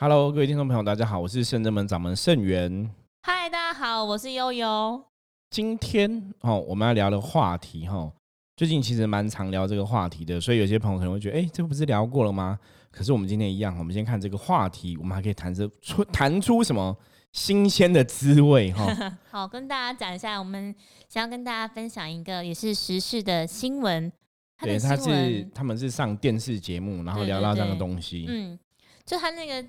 Hello，各位听众朋友，大家好，我是圣真门掌门圣元。嗨，大家好，我是悠悠。今天哦，我们要聊的话题哈，最近其实蛮常聊这个话题的，所以有些朋友可能会觉得，哎，这个不是聊过了吗？可是我们今天一样，我们先看这个话题，我们还可以谈出谈出什么新鲜的滋味哈。好，跟大家讲一下，我们想要跟大家分享一个也是时事的新闻。对，他是他们是上电视节目，然后聊到这样的东西。嗯，就他那个。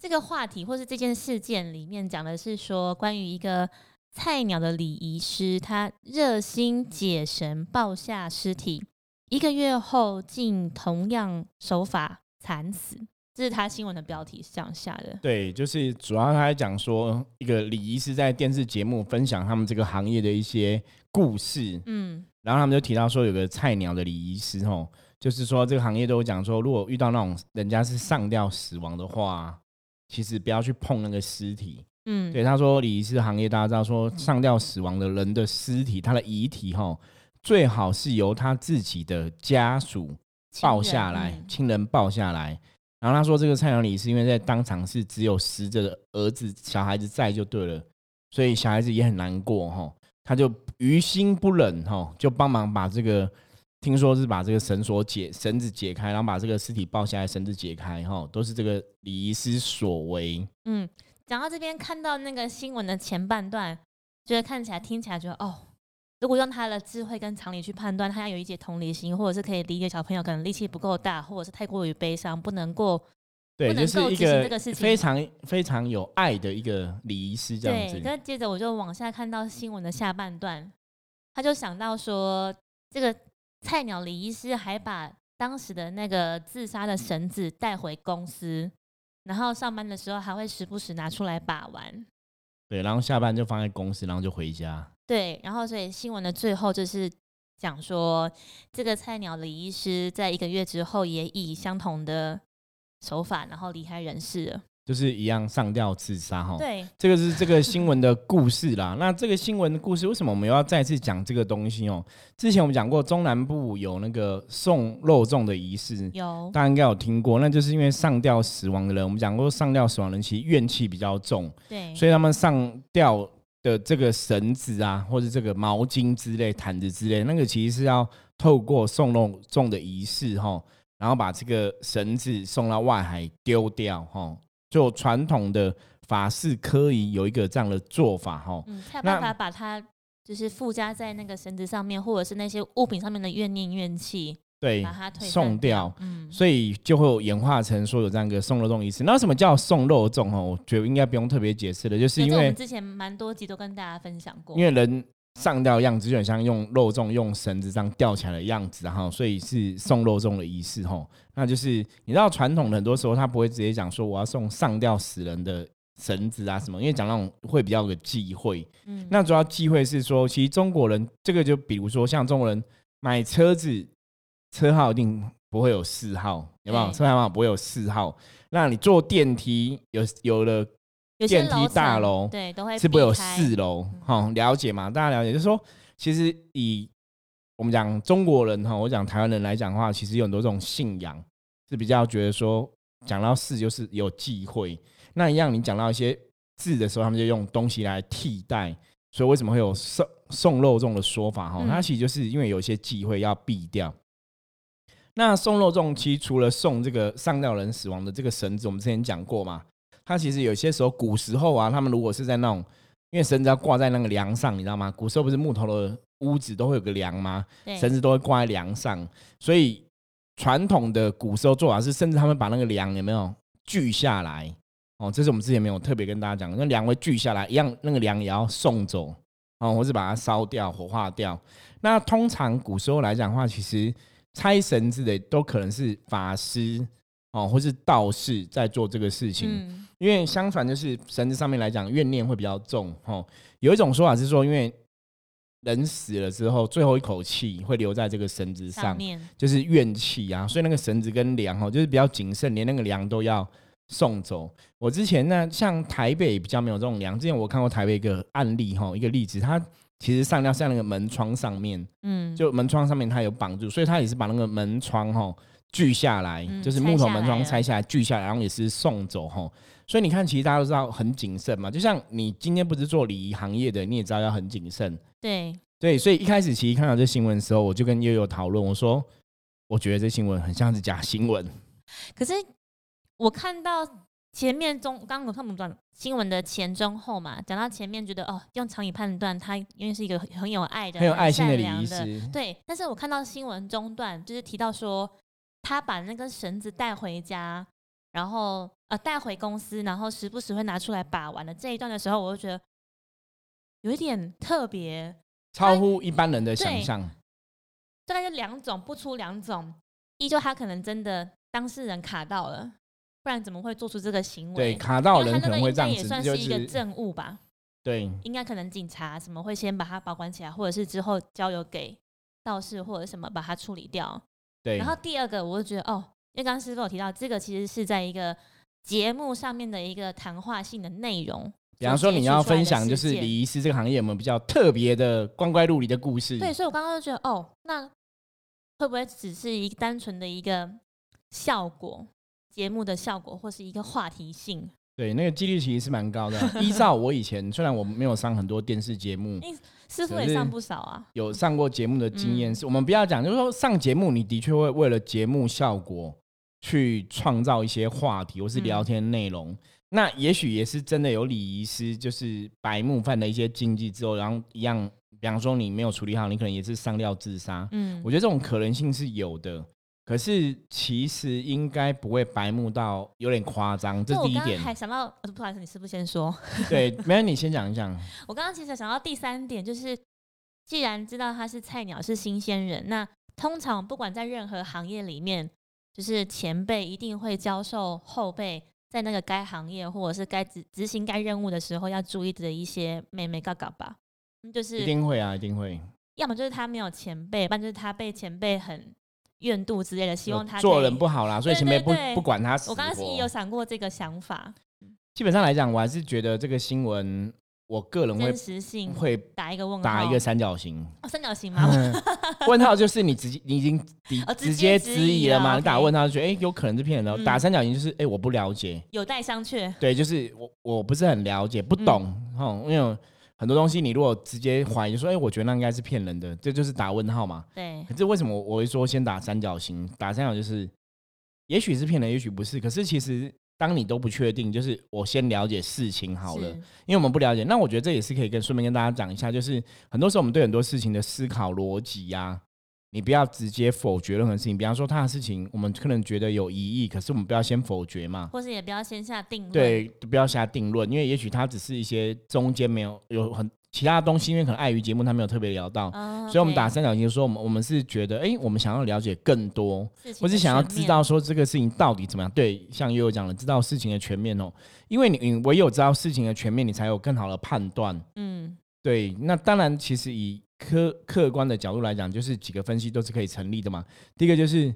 这个话题或是这件事件里面讲的是说，关于一个菜鸟的礼仪师，他热心解神抱下尸体，一个月后竟同样手法惨死。这是他新闻的标题是这样下的。对，就是主要他在讲说，一个礼仪师在电视节目分享他们这个行业的一些故事。嗯，然后他们就提到说，有个菜鸟的礼仪师，哦，就是说这个行业都有讲说，如果遇到那种人家是上吊死亡的话。其实不要去碰那个尸体，嗯，对，他说礼仪师行业大家知道说上吊死亡的人的尸体，他的遗体哈，最好是由他自己的家属抱下来，亲人抱下来。然后他说这个菜鸟礼是因为在当场是只有死者的儿子小孩子在就对了，所以小孩子也很难过哈，他就于心不忍哈，就帮忙把这个。听说是把这个绳索解绳子解开，然后把这个尸体抱下来，绳子解开，哈，都是这个礼仪师所为。嗯，讲到这边，看到那个新闻的前半段，觉得看起来、听起来，觉得哦，如果用他的智慧跟常理去判断，他要有一些同理心，或者是可以理解小朋友可能力气不够大，或者是太过于悲伤，不能过，对，就是一个非常非常有爱的一个礼仪师这样子。那接着我就往下看到新闻的下半段，他就想到说这个。菜鸟李医师还把当时的那个自杀的绳子带回公司，然后上班的时候还会时不时拿出来把玩。对，然后下班就放在公司，然后就回家。对，然后所以新闻的最后就是讲说，这个菜鸟李医师在一个月之后也以相同的手法，然后离开人世了。就是一样上吊自杀哈，对，这个是这个新闻的故事啦。那这个新闻的故事为什么我们要再次讲这个东西哦？之前我们讲过中南部有那个送肉粽的仪式，有大家应该有听过。那就是因为上吊死亡的人，我们讲过上吊死亡人其实怨气比较重，对，所以他们上吊的这个绳子啊，或者这个毛巾之类、毯子之类，那个其实是要透过送肉粽的仪式哈，然后把这个绳子送到外海丢掉哈。就传统的法式科仪有一个这样的做法哈，嗯，才有办法把它就是附加在那个绳子上面，或者是那些物品上面的怨念怨气，对，把它送掉，嗯，所以就会演化成说有这样一个送肉粽仪式。那什么叫送肉粽哈？我觉得应该不用特别解释了，就是因为我们之前蛮多集都跟大家分享过，因为人。上吊样子就很像用肉粽用绳子这样吊起来的样子，然后所以是送肉粽的仪式吼。那就是你知道传统的很多时候他不会直接讲说我要送上吊死人的绳子啊什么，因为讲那种会比较有忌讳。嗯，那主要忌讳是说，其实中国人这个就比如说像中国人买车子车号一定不会有四号，有没有？车牌号不会有四号。那你坐电梯有有了。电梯大楼对都会是不是有四楼？哈，了解嘛？大家了解，就是说，其实以我们讲中国人哈，我讲台湾人来讲的话，其实有很多这种信仰是比较觉得说，讲到四就是有忌讳。那一样，你讲到一些字的时候，他们就用东西来替代。所以为什么会有送送肉粽的说法？哈，它其实就是因为有一些忌讳要避掉。那送肉粽其实除了送这个上吊人死亡的这个绳子，我们之前讲过嘛。它其实有些时候，古时候啊，他们如果是在那种，因为绳子要挂在那个梁上，你知道吗？古时候不是木头的屋子都会有个梁吗？绳子都会挂在梁上，所以传统的古时候做法是，甚至他们把那个梁有没有锯下来？哦，这是我们之前没有特别跟大家讲，那梁会锯下来，一样那个梁也要送走，哦，或是把它烧掉、火化掉。那通常古时候来讲的话，其实拆绳子的都可能是法师。哦，或是道士在做这个事情，因为相传就是绳子上面来讲怨念会比较重。哦，有一种说法是说，因为人死了之后，最后一口气会留在这个绳子上，就是怨气啊，所以那个绳子跟梁哦，就是比较谨慎，连那个梁都要送走。我之前呢像台北比较没有这种梁，之前我看过台北一个案例哈，一个例子，它其实上吊在那个门窗上面，嗯，就门窗上面它有绑住，所以它也是把那个门窗哈。锯下来，嗯就是木头门窗拆下来锯下来，然后也是送走吼。所以你看，其实大家都知道很谨慎嘛。就像你今天不是做礼仪行业的，你也知道要很谨慎。对，对，所以一开始其实看到这新闻的时候，我就跟悠悠讨论，我说我觉得这新闻很像是假新闻。可是我看到前面中，刚刚我看不懂新闻的前中后嘛，讲到前面觉得哦，用常理判断，他因为是一个很很有爱的、很有爱心的礼仪师，对。但是我看到新闻中段，就是提到说，他把那根绳子带回家，然后呃带回公司，然后时不时会拿出来把玩的这一段的时候，我就觉得有一点特别，超乎一般人的想象。大概就两种，不出两种，依旧他可能真的当事人卡到了，不然怎么会做出这个行为？对，卡到人可能会这样子，就也算是一个是证物吧，对应该可能警察什么会先把它保管起来，或者是之后交由给道士或者什么把它处理掉。对。然后第二个，我就觉得哦，因为刚刚师傅有提到，这个其实是在一个节目上面的一个谈话性的内容。比方说，你要分享就是礼仪师这个行业有没有比较特别的光怪陆离的故事？对，所以我刚刚就觉得哦，那会不会只是一个单纯的一个效果？节目的效果，或是一个话题性？对，那个几率其实是蛮高的。依照我以前，虽然我没有上很多电视节目，师傅也上不少啊。有上过节目的经验，嗯是我们不要讲，就是说上节目，你的确会为了节目效果去创造一些话题或是聊天内容。那也许也是真的有礼仪师，就是白目犯的一些禁忌之后，然后一样，比方说你没有处理好，你可能也是上吊自杀。嗯我觉得这种可能性是有的，可是其实应该不会白目到有点夸张，这是第一点。刚刚还想到，呃不好意思，你师傅先说。对，没有你先讲一讲。我刚刚其实想到第三点，就是既然知道他是菜鸟，是新鲜人，那通常不管在任何行业里面，就是前辈一定会教授后辈在那个该行业或者是该执执行该任务的时候要注意的一些妹妹嘎嘎吧。就是一定会啊，一定会。要么就是他没有前辈，不然就是他被前辈很怨妒之类的，希望他做人不好啦，所以前面不不管他死我刚刚也有想过这个想法，基本上来讲，我还是觉得这个新闻，我个人会真实性会打一个问号，打一个三角形。哦三角形吗？问号就是你直接你已经直哦直直接接质疑了嘛？你打问号就觉得哎、有可能是骗人的。嗯打三角形就是哎、我不了解，有待商榷。对，就是我我不是很了解，不懂嗯哈、因为很多东西你如果直接怀疑说哎、我觉得那应该是骗人的，这就是打问号嘛。对，可是为什么我我会说先打三角形？打三角就是，也许是骗人，也许不是。可是其实当你都不确定，就是我先了解事情好了，因为我们不了解。那我觉得这也是可以跟顺便跟大家讲一下，就是很多时候我们对很多事情的思考逻辑呀，你不要直接否决任何事情。比方说他的事情，我们可能觉得有疑义，可是我们不要先否决嘛。或是也不要先下定论。对，不要下定论，因为也许他只是一些中间没有有很其他的东西，因为可能碍于节目他没有特别聊到，哦，所以我们打三角形就说我们我们是觉得，哎、我们想要了解更多，或是想要知道说这个事情到底怎么样。对，像悠悠讲的，知道事情的全面哦，因为你你唯有知道事情的全面，你才有更好的判断。嗯对，那当然，其实以客客观的角度来讲，就是几个分析都是可以成立的嘛。第一个就是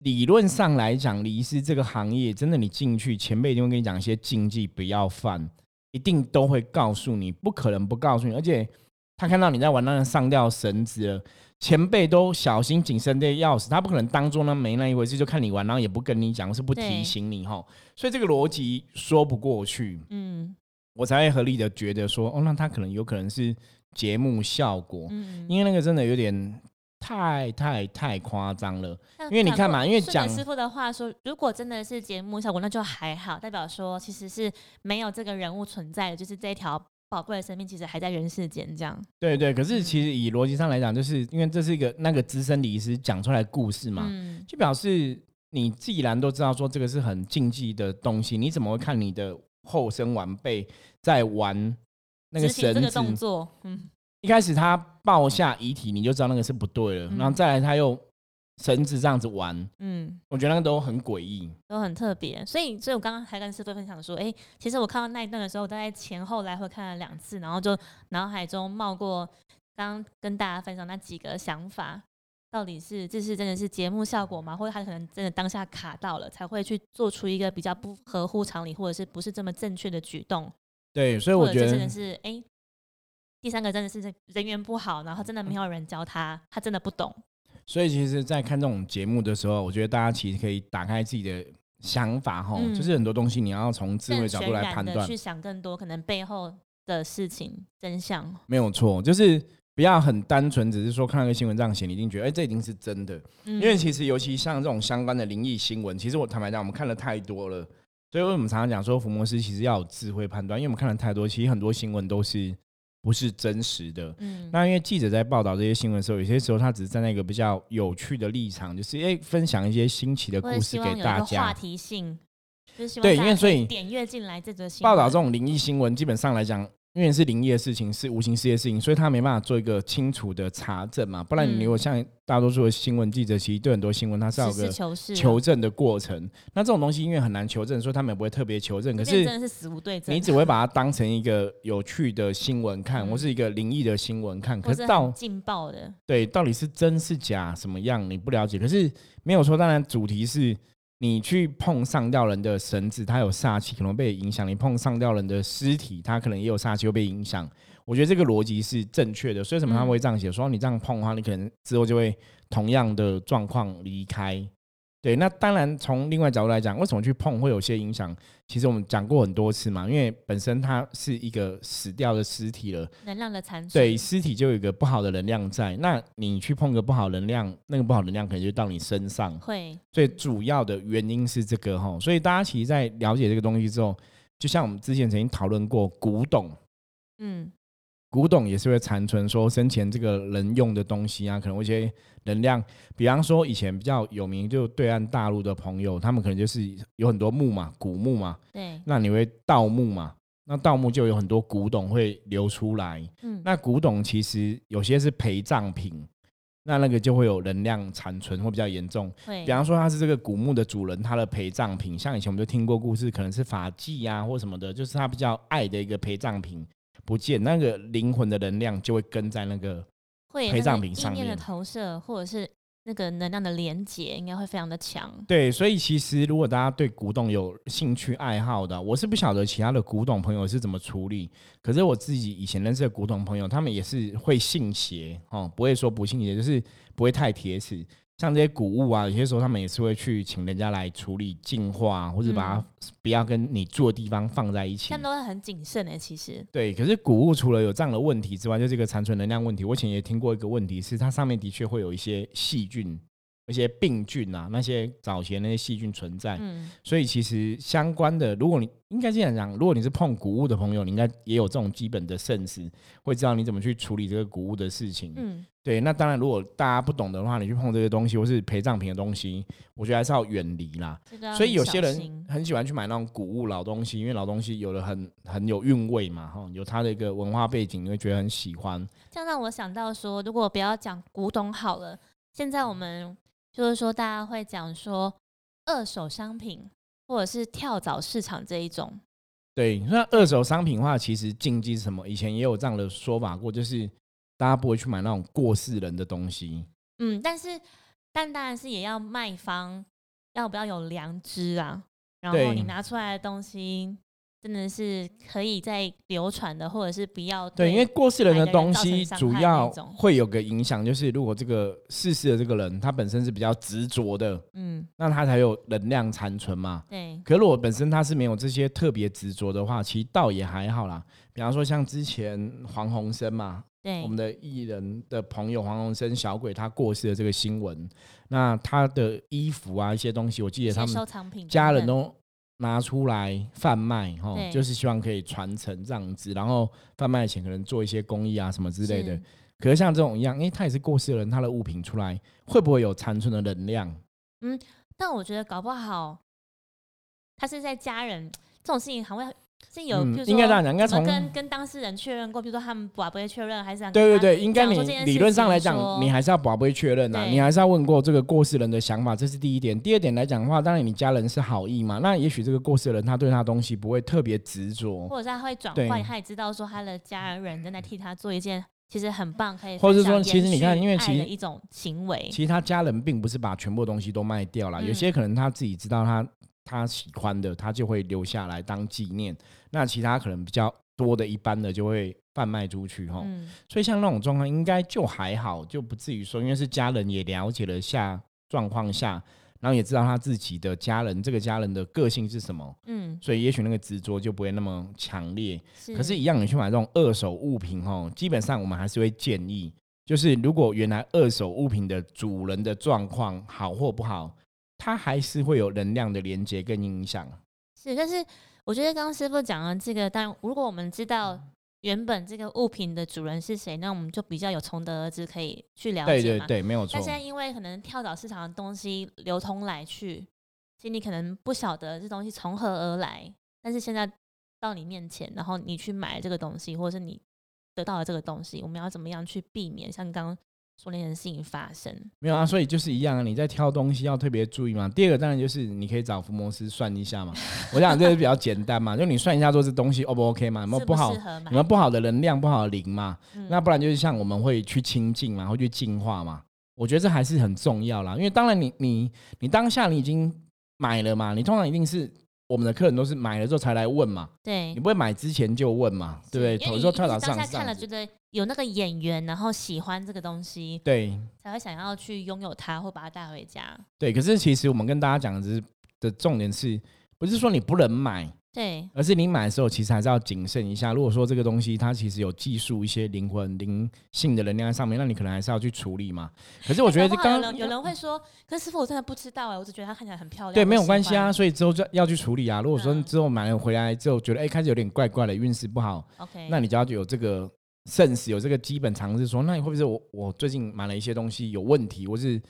理论上来讲，礼仪师这个行业，真的你进去，前辈一定会跟你讲一些禁忌不要犯，一定都会告诉你，不可能不告诉你。而且他看到你在玩那个上吊绳子了，前辈都小心谨慎的要死，他不可能当做那没那一回事，就看你玩，然后也不跟你讲，是不提醒你哈。所以这个逻辑说不过去。嗯我才会合理的觉得说，哦，那他可能有可能是节目效果，嗯，因为那个真的有点太太太夸张了。因为你看嘛因为讲师傅的话说，如果真的是节目效果，那就还好，代表说其实是没有这个人物存在的，就是这一条宝贵的生命其实还在人世间这样。对对，可嗯是其实以逻辑上来讲，就是因为这是一个那个资深理师讲出来的故事嘛，嗯，就表示你既然都知道说这个是很禁忌的东西，你怎么会看你的后生晚辈在玩那个绳子？动作，嗯一开始他抱下遗体，你就知道那个是不对了，嗯然后再来他又绳子这样子玩，嗯，我觉得那个都很诡异。都很特别。所以，所以我刚刚还跟师傅分享说，哎、其实我看到那一段的时候，我大概前后来回看了两次，然后就脑海中冒过刚刚跟大家分享那几个想法。到底是这是真的是节目效果吗？或者他可能真的当下卡到了，才会去做出一个比较不合乎常理，或者是不是这么正确的举动？对，所以我觉得真的是哎、第三个真的是人缘不好，然后真的没有人教他，他真的不懂。所以其实，在看这种节目的时候，我觉得大家其实可以打开自己的想法，哈，嗯就是很多东西你要从智慧角度来判断去，想更多可能背后的事情真相。没有错，就是不要很单纯，只是说看了个新闻这样写，你一定觉得哎、这一定是真的。因因为其实尤其像这种相关的灵异新闻，其实我坦白讲，我们看了太多了，所以为什么常常讲说福摩斯其实要有智慧判断，因为我们看了太多，其实很多新闻都是不是真实的。嗯，那因为记者在报道这些新闻的时候，有些时候他只是站在一个比较有趣的立场，就是哎、分享一些新奇的故事给希望有一个话。题性，对因为所以点阅进来这则新报道这种灵异新闻，基本上来讲，因为是灵异的事情，是无形世界的事情，所以他没办法做一个清楚的查证嘛。不然你如果嗯像大多数的新闻记者，其实对很多新闻他是要有个求证的过程。那这种东西因为很难求证，所以他们也不会特别求证。可是真的是死无对证，你只会把它当成一个有趣的新闻看，嗯或是一个灵异的新闻看。可是是到很劲爆的，对到底是真是假什么样，你不了解。可是没有说，当然主题是你去碰上吊人的绳子，它有煞气，可能被影响；你碰上吊人的尸体，它可能也有煞气，会被影响。我觉得这个逻辑是正确的，所以为什么他们会这样写？说你这样碰的话，你可能之后就会同样的状况离开。对，那当然从另外角度来讲，为什么去碰会有些影响？其实我们讲过很多次嘛，因为本身它是一个死掉的尸体了，能量的残存，对，尸体就有一个不好的能量在，那你去碰个不好能量，那个不好能量可能就到你身上。会，最主要的原因是这个哈，所以大家其实，在了解这个东西之后，就像我们之前曾经讨论过古董，嗯，古董也是会残存说生前这个人用的东西啊，可能会一些能量，比方说以前比较有名，就对岸大陆的朋友，他们可能就是有很多墓嘛，古墓嘛，对，那你会盗墓嘛？那盗墓就有很多古董会流出来，嗯，那古董其实有些是陪葬品，那那个就会有能量残存，会比较严重。会比，方说他是这个古墓的主人，他的陪葬品，像以前我们就听过故事，可能是法器啊或什么的，就是他比较爱的一个陪葬品不见，那个灵魂的能量就会跟在那个陪葬品上面的投射，或者是那个能量的连接，应该会非常的强。对，所以其实如果大家对古董有兴趣爱好的，我是不晓得其他的古董朋友是怎么处理。可是我自己以前认识的古董朋友，他们也是会信邪哦，不会说不信邪，就是不会太铁齿。像这些谷物啊，有些时候他们也是会去请人家来处理净化，或者把它不要跟你住的地方放在一起。但。都会很谨慎的，其实，对，可是谷物除了有这样的问题之外，就这个残存能量问题，我以前也听过一个问题是，它上面的确会有一些细菌、一些病菌啊，那些早前那些细菌存在。嗯，所以其实相关的，如果你应该这样讲，如果你是碰谷物的朋友，你应该也有这种基本的认识，会知道你怎么去处理这个谷物的事情。嗯，对，那当然，如果大家不懂的话，你去碰这些东西或是陪葬品的东西，我觉得还是要远离啦。所以有些人很喜欢去买那种谷物老东西，因为老东西有的很很有韵味嘛，哈，有它的一个文化背景，你会觉得很喜欢。这样让我想到说，如果不要讲古董好了，现在我们就是说大家会讲说二手商品或者是跳蚤市场这一种，对，那二手商品的话，其实禁忌是什么？以前也有这样的说法过，就是大家不会去买那种过世人的东西。嗯，但是但当然是也要卖方要不要有良知啊，然后你拿出来的东西真的是可以再流传的，或者是不要对，因为过世人的东西主要会有个影响，就是如果这个逝世的这个人他本身是比较执着的，嗯那他才有能量残存嘛。对可如果本身他是没有这些特别执着的话，其实倒也还好啦。比方说像之前黄鸿升嘛，对我们的艺人的朋友黄鸿升小鬼他过世的这个新闻，那他的衣服啊一些东西，我记得他们家人都拿出来贩卖，哈，就是希望可以传承这样子，然后贩卖前可能做一些公益啊什么之类的是。可是像这种一样，因为他也是过世的人，他的物品出来会不会有残存的能量？嗯但我觉得搞不好他是在家人这种事情还会是有，应该这样讲应该从跟跟当事人确认过，比如说他们把不会确认，还是想对对对，应该你理论上来讲，你还是要宝贝确认呐，对。你还是要问过这个过世人的想法，这是第一点。第二点来讲的话，当然你家人是好意嘛，那也许这个过世的人他对他的东西不会特别执着，或者是他会转对。换，他也知道说他的家人正在替他做一件其实很棒，可以或者分享说其实你看因为其实一种行为，其实他家人并不是把全部东西都卖掉了，嗯。有些可能他自己知道他他喜欢的，他就会留下来当纪念。那其他可能比较多的一般的就会贩卖出去哈。嗯所以像那种状况，应该就还好，就不至于说，因为是家人也了解了下状况下，然后也知道他自己的家人这个家人的个性是什么，嗯，所以也许那个执着就不会那么强烈。是可是，一样你去买这种二手物品哦，基本上我们还是会建议，就是如果原来二手物品的主人的状况好或不好，它还是会有能量的连接跟影响。是，但是我觉得刚刚师傅讲的这个，当然，如果我们知道原本这个物品的主人是谁，那我们就比较有从德而知，可以去了解。对对对，没有错但。现在因为可能跳蚤市场的东西流通来去，其实你可能不晓得这东西从何而来，但是现在到你面前，然后你去买这个东西，或者是你得到了这个东西，我们要怎么样去避免像刚刚说那件事情发生？没有啊，所以就是一样啊，你在挑东西要特别注意嘛。第二个当然就是你可以找福摩斯算一下嘛，我想这个比较简单嘛，就你算一下说这东西 O 不 OK 嘛，有没有适不好适，合买有没有不好的能量、不好的灵嘛？嗯那不然就是像我们会去清净嘛，会去净化嘛。我觉得这还是很重要啦，因为当然你你你当下你已经买了嘛，你通常一定是我们的客人都是买了之后才来问嘛，对你，不会买之前就问嘛，对不对？有时候跳蚤上看了，觉得有那个眼缘，然后喜欢这个东西，对才会想要去拥有它或把它带回家。对，可是其实我们跟大家讲的只是的重点是，不是说你不能买，对，而是你买的时候其实还是要谨慎一下。如果说这个东西它其实有技术一些灵魂灵性的能量在上面，那你可能还是要去处理嘛。可是我觉得搞不好刚有人有人会说，可是师傅我真的不知道哎，我只觉得它看起来很漂亮。对，没有关系啊，所以之后就要去处理啊。如果说嗯之后买了回来之后觉得哎、开始有点怪怪的，运势不好，OK，那你就要有这个 sense，有这个基本常识，说那你会不会是我我最近买了一些东西有问题，或是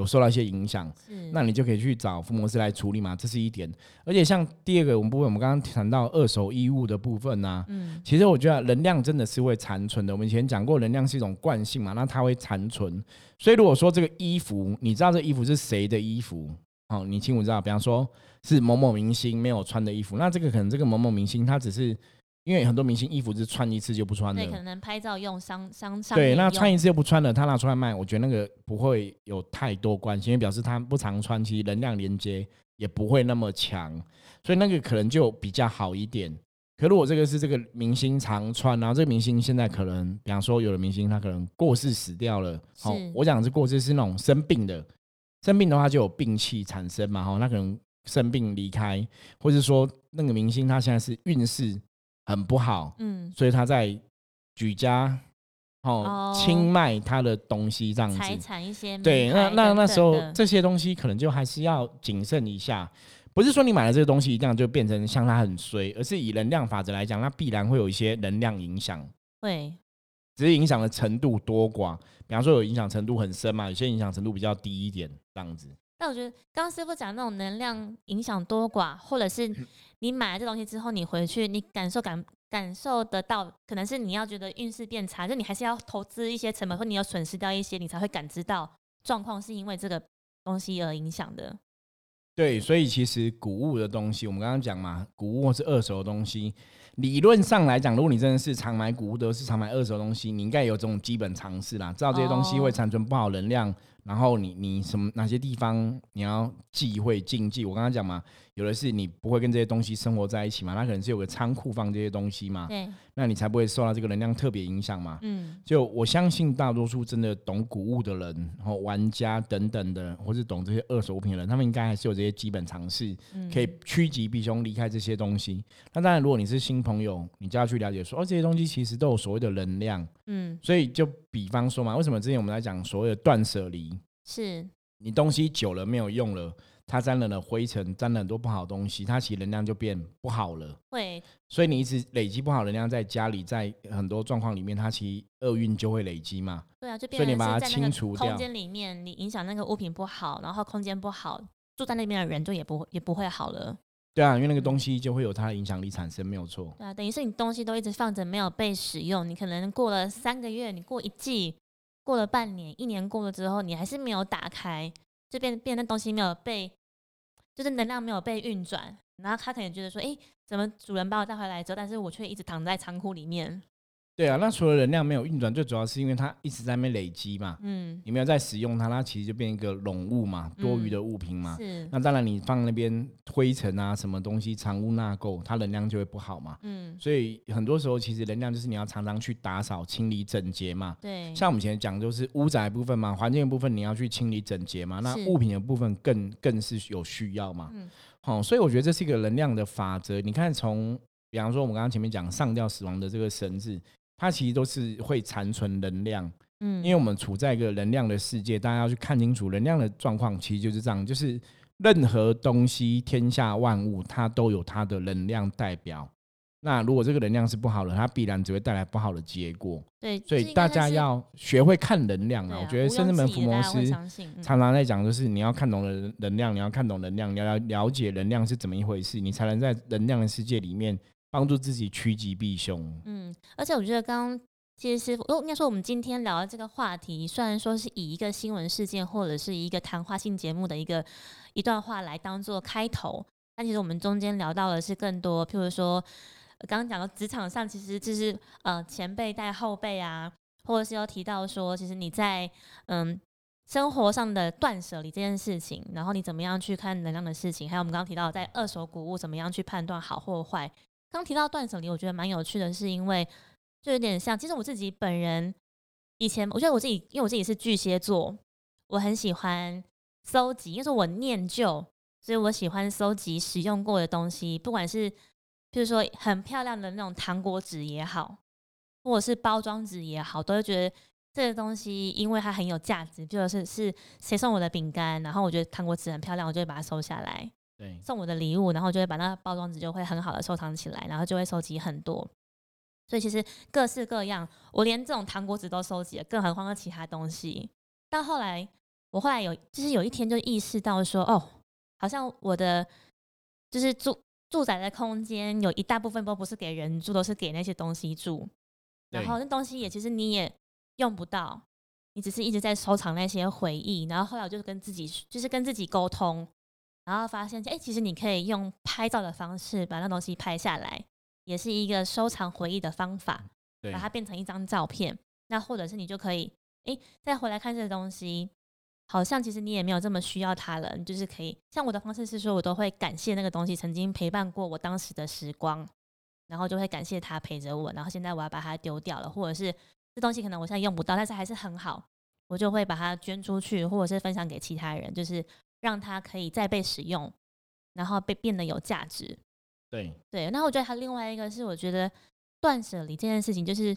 有受到一些影响？是那你就可以去找福摩斯来处理嘛，这是一点。而且像第二个我们部分，我们刚刚谈到二手衣物的部分呢、嗯其实我觉得能量真的是会残存的。我们以前讲过，能量是一种惯性嘛，那它会残存。所以如果说这个衣服，你知道这衣服是谁的衣服，哦，你清楚知道，比方说是某某明星没有穿的衣服，那这个可能这个某某明星他只是因为很多明星衣服是穿一次就不穿的对，，可能拍照用商商商对，那穿一次又不穿了，他拿出来卖，我觉得那个不会有太多关系，因为表示他不常穿，其实能量连接也不会那么强，所以那个可能就比较好一点。可如果这个是这个明星常穿，然后这个明星现在可能，比方说有的明星他可能过世死掉了，好、是我讲的是过世是那种生病的，生病的话就有病气产生嘛，哈，那可能生病离开，或者说那个明星他现在是运势很不好，嗯所以他在举家哦哦清卖他的东西这样财子。产一些对，那那那时候这些东西可能就还是要谨慎一下，不是说你买了这个东西一定就变成像它很衰，而是以能量法则来讲，它必然会有一些能量影响，会只是影响的程度多寡。比方说有影响程度很深嘛，有些影响程度比较低一点这样子。但我觉得刚刚师傅讲那种能量影响多寡，或者是你买了这东西之后，你回去你感受感感受得到，可能是你要觉得运势变差，就你还是要投资一些成本，或你有损失掉一些，你才会感知到状况是因为这个东西而影响的。对，所以其实古物的东西，我们刚刚讲嘛，古物或是二手的东西，理论上来讲，如果你真的是常买古物的，是常买二手的东西，你应该有这种基本常识啦，知道这些东西会哦残存不好能量，然后你你什么哪些地方你要忌讳禁忌。我刚刚讲嘛，有的是你不会跟这些东西生活在一起嘛，它可能是有个仓库放这些东西嘛，对，那你才不会受到这个能量特别影响嘛。嗯，就我相信大多数真的懂古物的人，然后玩家等等的，或是懂这些二手物品的人，他们应该还是有这些基本常识，嗯可以趋吉避凶，离开这些东西。那当然，如果你是新朋友，你就要去了解说，哦，这些东西其实都有所谓的能量。嗯，所以就比方说嘛，为什么之前我们在讲所谓的断舍离，是你东西久了没有用了，它沾了了灰尘，沾了很多不好的东西，它其实能量就变不好了。会，所以你一直累积不好的能量在家里，在很多状况里面，它其实厄运就会累积嘛。对啊，就所以你变成把它清除掉空间里面，你影响那个物品不好，然后空间不好，住在那边的人就也不会也不会好了。对啊，因为那个东西就会有它的影响力产生，没有错。对啊，等于是你东西都一直放着没有被使用，你可能过了三个月，你过一季，过了半年，一年过了之后，你还是没有打开，就变变那东西没有被，就是能量没有被运转，然后他可能觉得说，诶，怎么主人把我带回来之后，但是我却一直躺在仓库里面。对啊，那除了能量没有运转，最主要是因为它一直在那边累积嘛。嗯，你没有在使用它，它其实就变一个冗物嘛，多余的物品嘛。是，那当然，你放那边灰尘啊，什么东西藏污纳垢，它能量就会不好嘛。嗯，所以很多时候，其实能量就是你要常常去打扫、清理、整洁嘛。对，像我们以前讲，就是屋宅部分嘛，环境的部分你要去清理整洁嘛。那物品的部分更更是有需要嘛。嗯好、所以我觉得这是一个能量的法则。你看从，比方说我们刚刚前面讲上吊死亡的这个绳子，它其实都是会残存能量。嗯，因为我们处在一个能量的世界，大家要去看清楚能量的状况，其实就是这样，就是任何东西，天下万物，它都有它的能量代表。那如果这个能量是不好的，它必然只会带来不好的结果。对，所以大家要学会看能量啊！啊我觉得毋庸圣智门置疑的大家会伏魔师相信嗯常常在讲，就是你要看懂能能量，你要看懂能量，你要了了解能量是怎么一回事，你才能在能量的世界里面帮助自己趋吉避凶。嗯，而且我觉得刚刚其实是，应该说我们今天聊的这个话题，虽然说是以一个新闻事件或者是一个谈话性节目的一个一段话来当做开头，但其实我们中间聊到的是更多，譬如说刚刚讲到职场上，其实就是呃前辈带后辈啊，或者是有提到说，其实你在嗯。生活上的断舍离这件事情，然后你怎么样去看能量的事情，还有我们刚刚提到在二手谷物怎么样去判断好或坏。刚提到断舍离，我觉得蛮有趣的，是因为就有点像，其实我自己本人以前，我觉得我自己，因为我自己是巨蟹座，我很喜欢搜集，因为我念旧，所以我喜欢搜集使用过的东西，不管是譬如说很漂亮的那种糖果纸也好，或者是包装纸也好，都会觉得这个东西因为它很有价值，比如是是谁送我的饼干，然后我觉得糖果纸很漂亮，我就会把它收下来。对，送我的礼物，然后就会把那个包装纸就会很好的收藏起来，然后就会收集很多。所以其实各式各样，我连这种糖果纸都收集了，更何况是其他东西。到后来，我后来有就是有一天就意识到说，哦，好像我的就是住住宅的空间有一大部分都不是给人住，都是给那些东西住。然后那东西也其实你也用不到，你只是一直在收藏那些回忆。然后后来我就跟自己就是跟自己沟通，然后发现，哎、其实你可以用拍照的方式把那东西拍下来，也是一个收藏回忆的方法，对把，它变成一张照片。那或者是你就可以，哎、再回来看这个东西，好像其实你也没有这么需要它了。你就是可以，像我的方式是说，我都会感谢那个东西曾经陪伴过我当时的时光，然后就会感谢它陪着我。然后现在我要把它丢掉了，或者是这东西可能我现在用不到，但是还是很好，我就会把它捐出去，或者是分享给其他人，就是让它可以再被使用，然后被变得有价值。对，对，那我觉得还有另外一个是，我觉得断舍离这件事情，就是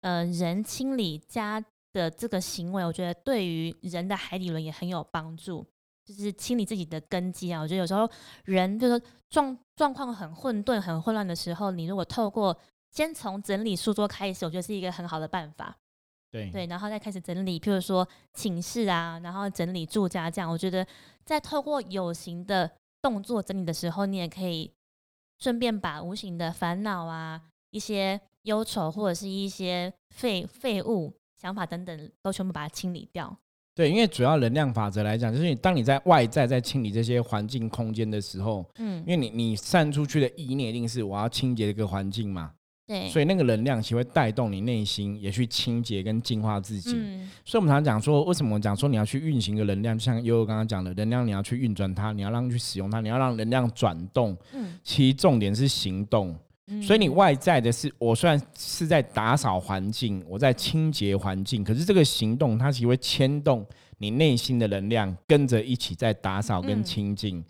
呃，人清理家的这个行为，我觉得对于人的海底轮也很有帮助。就是清理自己的根基啊，我觉得有时候人就是说状状况很混沌、很混乱的时候，你如果透过先从整理书桌开始，我觉得是一个很好的办法。对，对，然后再开始整理，譬如说寝室啊，然后整理住家这样。我觉得在透过有形的动作整理的时候，你也可以顺便把无形的烦恼啊、一些忧愁或者是一些废废物、想法等等，都全部把它清理掉。对，因为主要能量法则来讲，就是你当你在外在在清理这些环境空间的时候，嗯因，为你你散出去的意念一定是我要清洁这个环境嘛，对，所以那个能量其实会带动你内心也去清洁跟净化自己。嗯，所以我们常常讲说，为什么我讲说你要去运行一个能量，就像悠悠刚刚讲的，能量你要去运转它，你要让去使用它，你要让能量转动。嗯，其实重点是行动。嗯所以你外在的是，我虽然是在打扫环境，我在清洁环境，可是这个行动它其实会牵动你内心的能量，跟着一起在打扫跟嗯清净。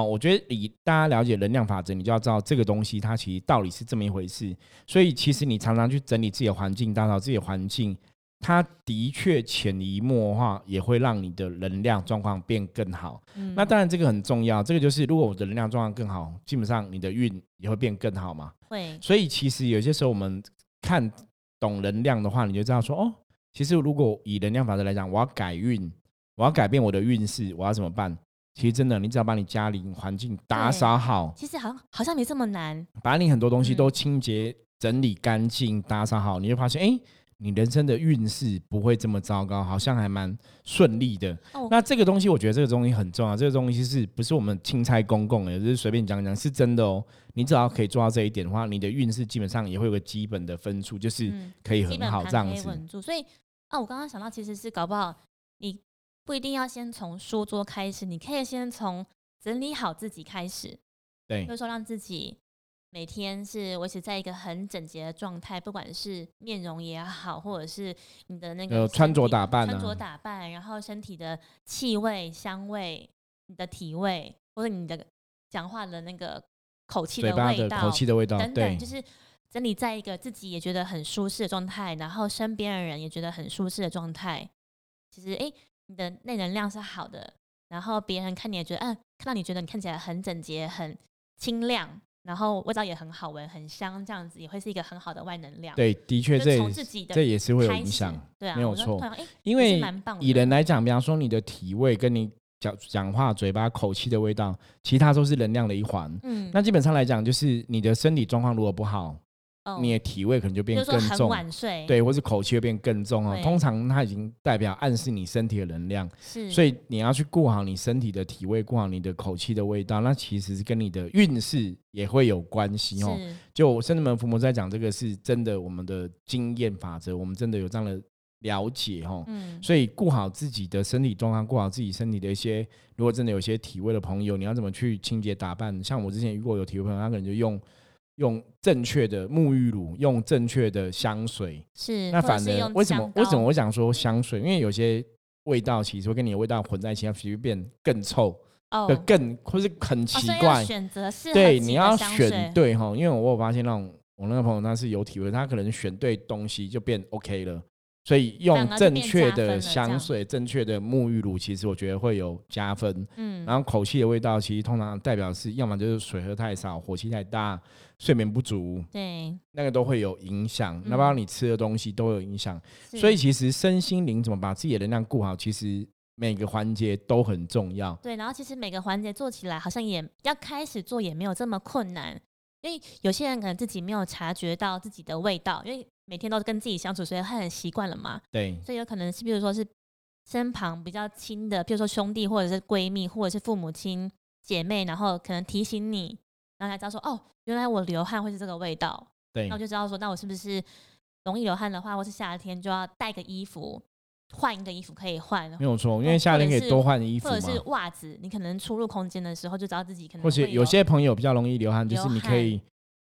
好、我觉得以大家了解能量法则，你就要知道这个东西它其实道理是这么一回事。所以其实你常常去整理自己的环境，打扫自己的环境，它的确潜移默化也会让你的能量状况变更好。嗯那当然这个很重要，这个就是如果我的能量状况更好，基本上你的运也会变更好嘛。会，所以其实有些时候我们看懂能量的话，你就知道说哦，其实如果以能量法则来讲，我要改运，我要改变我的运势，我要怎么办？其实真的，你只要把你家里环境打扫好，其实好像好像没这么难。把你很多东西嗯都清洁、整理干净、打扫好，你就发现，哎，你人生的运势不会这么糟糕，好像还蛮顺利的。哦那这个东西，我觉得这个东西很重要。这个东西是不是我们钦差公共的，就是随便讲讲，是真的哦。你只要可以做到这一点的话，你的运势基本上也会有个基本的分数，就是嗯可以很好这样子。所以啊，我刚刚想到，其实是搞不好你不一定要先从书桌开始，你可以先从整理好自己开始，对比如说让自己每天是维持在一个很整洁的状态，不管是面容也好，或者是你的那个呃穿着打扮穿着啊打扮，然后身体的气味、香味、你的体味，或者你的讲话的那个口气的味道，口气的味道，对等等，就是整理在一个自己也觉得很舒适的状态，然后身边的人也觉得很舒适的状态。其实，诶，你的内能量是好的，然后别人看你也觉得，嗯、看到你觉得你看起来很整洁、很清亮，然后味道也很好闻、很香，这样子也会是一个很好的外能量。，对，的确这从自己的这也是会有影响。对啊，没有错因为以人来讲，比方说你的体味跟你讲讲话、嘴巴、口气的味道，其他都是能量的一环。嗯，那基本上来讲，就是你的身体状况如果不好，哦你的体味可能就变更重，晚睡，，对，或是口气会变更重哦。通常它已经代表暗示你身体的能量，是，所以你要去顾好你身体的体味，顾好你的口气的味道，那其实是跟你的运势也会有关系哦。是，就圣人门伏魔在讲这个是真的，我们的经验法则，我们真的有这样的了解哦。嗯，所以顾好自己的身体状况，顾好自己身体的一些，如果真的有些体味的朋友，你要怎么去清洁打扮？像我之前遇过有体味朋友，他可能就用用正确的沐浴乳，用正确的香水。是，那反而或者是用为什么为什么我想说香水？因为有些味道其实会跟你的味道混在一起，它其实变更臭，哦更或是很奇怪。选择是对，你要选对哈，因为我有发现那种我那个朋友他是有体会，他可能选对东西就变 OK 了。所以用正确的香水、正确的沐浴乳，其实我觉得会有加分。嗯，然后口气的味道，其实通常代表是要么就是水喝太少、火气太大、睡眠不足，对，那个都会有影响。那嗯包括你吃的东西都有影响。所以其实身心灵怎么把自己的能量顾好，其实每个环节都很重要。对，然后其实每个环节做起来好像也要开始做也没有这么困难，因为有些人可能自己没有察觉到自己的味道，因为每天都跟自己相处，所以他很习惯了嘛，对。所以有可能是比如说是身旁比较亲的，比如说兄弟或者是闺蜜或者是父母亲姐妹，然后可能提醒你，然后才知道说哦，原来我流汗会是这个味道，对。那我就知道说，那我是不是容易流汗的话，或是夏天就要带个衣服，换一个衣服可以换，没有错，因为夏天可以多换衣服或者是。袜子，你可能出入空间的时候就知道自己可能或者有些朋友比较容易流汗，就是你可以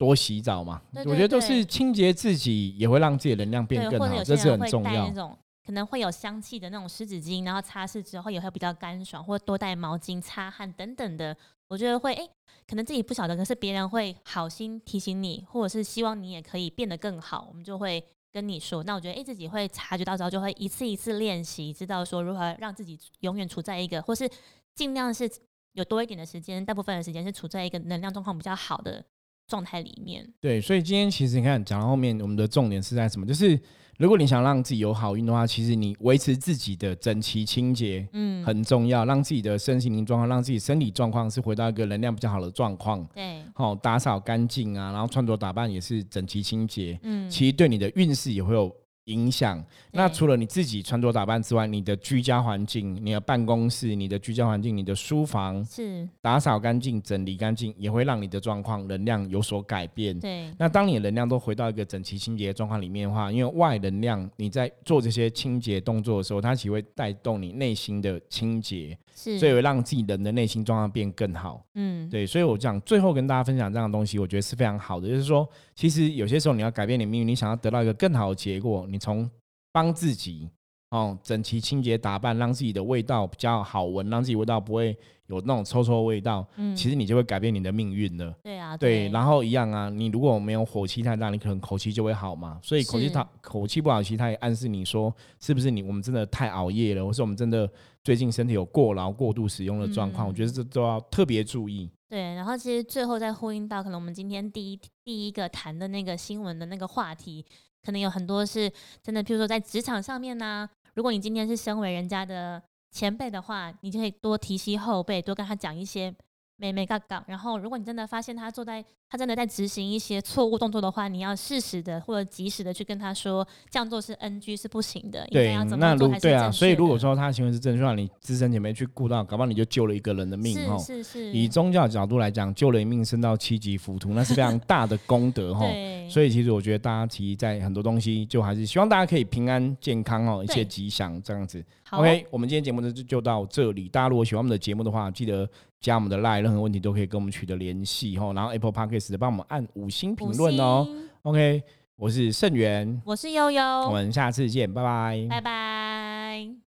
多洗澡嘛。对我觉得都是清洁自己，也会让自己能量变，更好，这是很重要带那。种可能会有香气的那种湿纸巾，然后擦拭之后也会比较干爽，或多带毛巾擦汗等等的。我觉得会哎、可能自己不晓得，可是别人会好心提醒你，或者是希望你也可以变得更好，我们就会跟你说。那我觉得哎、自己会察觉到之后，就会一次一次练习，知道说如何让自己永远处在一个，或是尽量是有多一点的时间，大部分的时间是处在一个能量状况比较好的状态里面。对，所以今天其实你看讲到后面，我们的重点是在什么？就是如果你想让自己有好运的话，其实你维持自己的整齐清洁嗯，很重要，让自己的身心灵状况，让自己身体状况是回到一个能量比较好的状况。对，好、打扫干净啊，然后穿着打扮也是整齐清洁，嗯，其实对你的运势也会有影响。那除了你自己穿着打扮之外，你的居家环境、你的办公室、你的居家环境、你的书房是，打扫干净、整理干净，也会让你的状况能量有所改变。对，那当你的能量都回到一个整齐清洁的状况里面的话，因为外能量你在做这些清洁动作的时候，它其实会带动你内心的清洁，是，所以会让自己人的内心状况变更好。嗯，对，所以我讲最后跟大家分享这样的东西，我觉得是非常好的。就是说，其实有些时候你要改变你命运，你想要得到一个更好的结果，你从帮自己哦整齐清洁打扮，让自己的味道比较好闻，让自己味道不会有那种臭臭味道，嗯，其实你就会改变你的命运了。对啊，对，然后一样啊，你如果没有火气太大，你可能口气就会好嘛。所以口气是它口气不好，其实它也暗示你说，是不是你我们真的太熬夜了，或是我们真的最近身体有过劳、过度使用的状况，我觉得嗯这都要特别注意。对，然后其实最后再呼应到，可能我们今天第一第一个谈的那个新闻的那个话题，可能有很多是真的，譬如说在职场上面呢、如果你今天是身为人家的前辈的话，你就可以多提携后辈，多跟他讲一些美美嘎嘎。然后，如果你真的发现他坐在他真的在执行一些错误动作的话，你要适时的或者及时的去跟他说，这样做是 NG 是不行的，应该对要，怎那么做才是如对啊，所以如果说他行为是正确的，你资深姐妹去顾到，搞不好你就救了一个人的命哦。是是是，以宗教角度来讲，救了一命升到七级浮屠，那是非常大的功德哈。对，所以其实我觉得大家其实在很多东西，就还是希望大家可以平安健康哦，一切吉祥这样子。好 OK，我们今天节目呢就就到这里。大家如果喜欢我们的节目的话，记得加我们的 line，任何问题都可以跟我们取得联系哈。然后 Apple Podcast 帮我们按五星评论哦。ok 我是盛源我是悠悠。我们下次见拜拜。拜拜。